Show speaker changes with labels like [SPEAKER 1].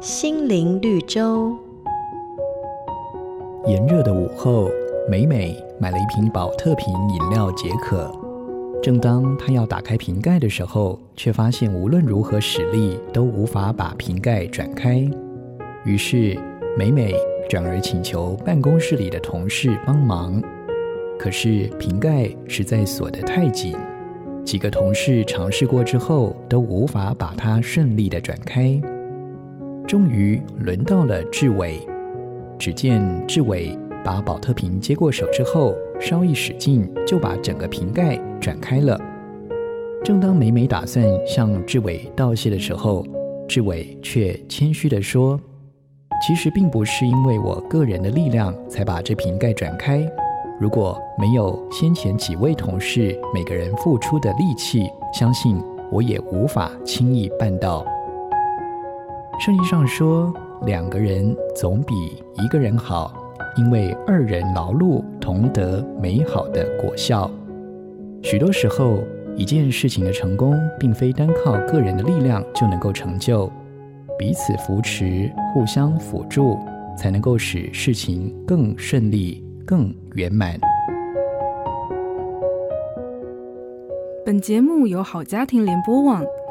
[SPEAKER 1] 心灵绿洲。
[SPEAKER 2] 炎热的午后，美美买了一瓶宝特瓶饮料解渴。正当她要打开瓶盖的时候，却发现无论如何使力都无法把瓶盖转开。于是，美美转而请求办公室里的同事帮忙。可是瓶盖实在锁得太紧，几个同事尝试过之后，都无法把它顺利的转开。终于轮到了志伟，只见志伟把宝特瓶接过手之后，稍一使劲，就把整个瓶盖转开了。正当美美打算向志伟道谢的时候，志伟却谦虚地说：“其实并不是因为我个人的力量才把这瓶盖转开，如果没有先前几位同事每个人付出的力气，相信我也无法轻易办到。”圣经上说，两个人总比一个人好，因为二人劳碌同得美好的果效。许多时候，一件事情的成功，并非单靠个人的力量就能够成就，彼此扶持、互相辅助，才能够使事情更顺利、更圆满。
[SPEAKER 3] 本节目由好家庭联播网。